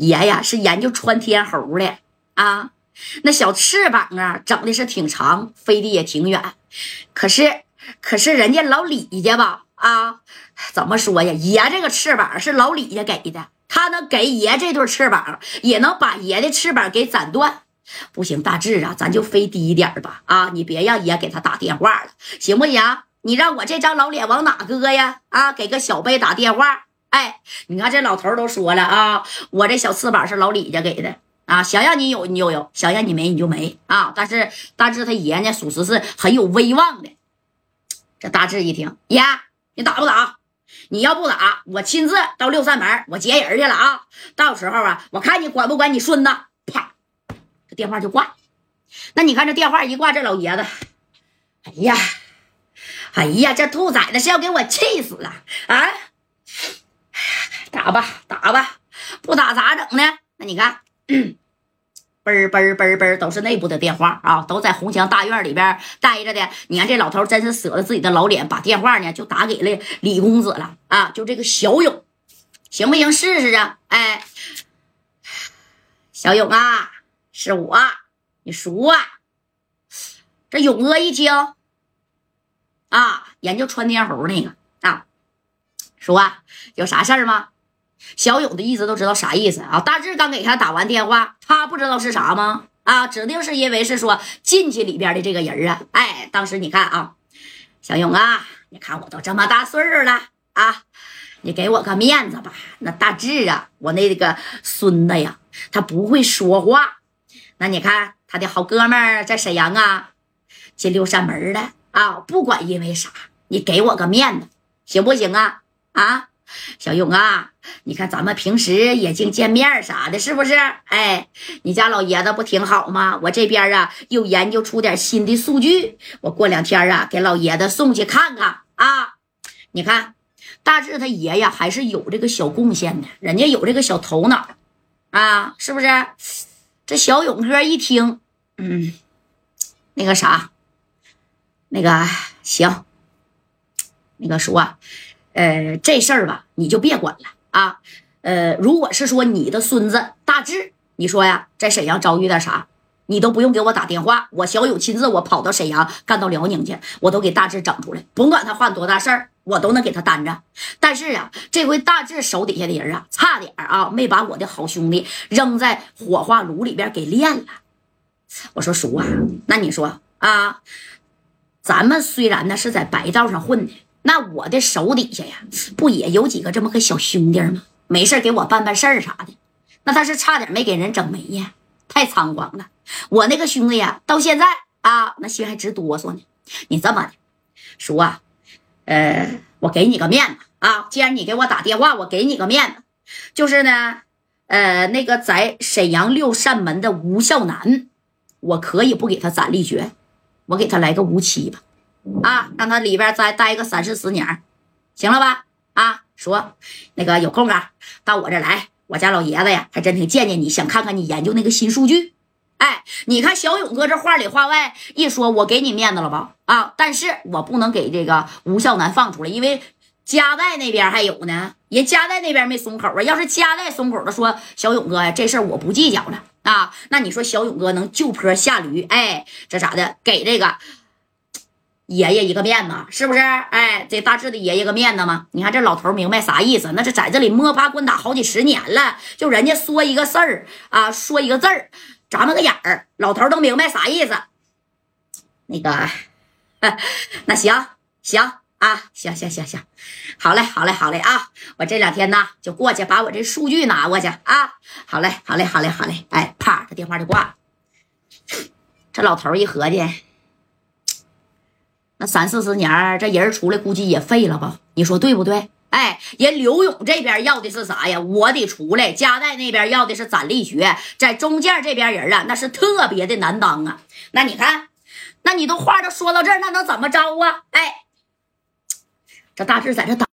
爷呀是研究穿天猴的啊，那小翅膀啊整的是挺长，飞的也挺远。可是可是人家老李家吧啊，怎么说呀？爷这个翅膀是老李家给的，他能给爷这对翅膀，也能把爷的翅膀给斩断。不行，大志啊，咱就飞低一点吧啊！你别让爷给他打电话了，行不行？你让我这张老脸往哪搁呀？啊，给个小贝打电话。哎，你看这老头都说了啊，我这小翅膀是老李家给的啊，想让你有你就有，想让你没你就没啊。但是大志他爷呢，属实是很有威望的。这大志一听，爷，你打不打？你要不打，我亲自到六扇门，我接人去了啊。到时候啊，我看你管不管你孙子。啪，这电话就挂。那你看这电话一挂，这老爷子，哎呀，哎呀，这兔崽子是要给我气死了啊！好吧，打吧，不打咋整呢？那你看，嘣儿嘣儿嘣儿嘣儿，都是内部的电话啊，都在红墙大院里边待着的。你看这老头真是舍得自己的老脸，把电话呢就打给了李公子了啊，就这个小勇，行不行？试试啊！哎，小勇啊，是我，你熟啊？这勇哥一听啊，研究穿天猴那个啊，说有啥事儿吗？小勇的意思都知道啥意思啊？大志刚给他打完电话，他不知道是啥吗？啊，指定是因为是说进去里边的这个人啊。哎，当时你看啊，小勇啊，你看我都这么大岁数了啊，你给我个面子吧。那大志啊，我那个孙子呀，他不会说话。那你看他的好哥们儿在沈阳啊，进六扇门了啊。不管因为啥，你给我个面子行不行啊？啊？小勇啊，你看咱们平时也净见面啥的，是不是？哎，你家老爷子不挺好吗？我这边啊又研究出点新的数据，我过两天啊给老爷子送去看看啊。你看，大志他爷呀还是有这个小贡献的，人家有这个小头脑啊，是不是？这小勇哥一听，嗯，那个啥，那个行，那个说。呃，这事儿吧，你就别管了啊。呃，如果是说你的孙子大志，你说呀，在沈阳遭遇点啥，你都不用给我打电话，我小勇亲自我跑到沈阳，干到辽宁去，我都给大志整出来，甭管他犯多大事儿，我都能给他担着。但是啊，这回大志手底下的人啊，差点啊，没把我的好兄弟扔在火化炉里边给炼了。我说叔啊，那你说啊，咱们虽然呢是在白道上混的。那我的手底下呀，不也有几个这么个小兄弟吗？没事给我办办事儿啥的。那他是差点没给人整没呀，太猖狂了。我那个兄弟呀，到现在啊，那心还直哆嗦呢。你这么的，叔啊，呃，我给你个面子啊，既然你给我打电话，我给你个面子，就是呢，呃，那个在沈阳六扇门的吴孝南，我可以不给他斩立决，我给他来个无期吧。啊，让他里边再待个三四十年，行了吧？啊，说那个有空啊，到我这来，我家老爷子呀，还真挺见见你，想看看你研究那个新数据。哎，你看小勇哥这话里话外一说，我给你面子了吧？啊，但是我不能给这个吴孝南放出来，因为加代那边还有呢，人加代那边没松口啊。要是加代松口的说，小勇哥呀，这事儿我不计较了啊。那你说小勇哥能就坡下驴？哎，这咋的？给这个。爷爷一个面子，是不是？哎，这大志的爷爷个面子吗？你看这老头明白啥意思？那是在这里摸爬滚打好几十年了，就人家说一个事儿啊，说一个字儿，眨巴个眼儿，老头都明白啥意思。那个，那行行啊，行行行行，好嘞好嘞好嘞啊！我这两天呢就过去把我这数据拿过去啊。好嘞好嘞好嘞好嘞，哎，啪，这电话就挂了。这老头一合计。那三四十年，这人出来估计也废了吧？你说对不对？哎，人刘勇这边要的是啥呀？我得出来。加代那边要的是攒力学，在中间这边人啊，那是特别的难当啊。那你看，那你都话都说到这儿，那能怎么着啊？哎，这大志在这等。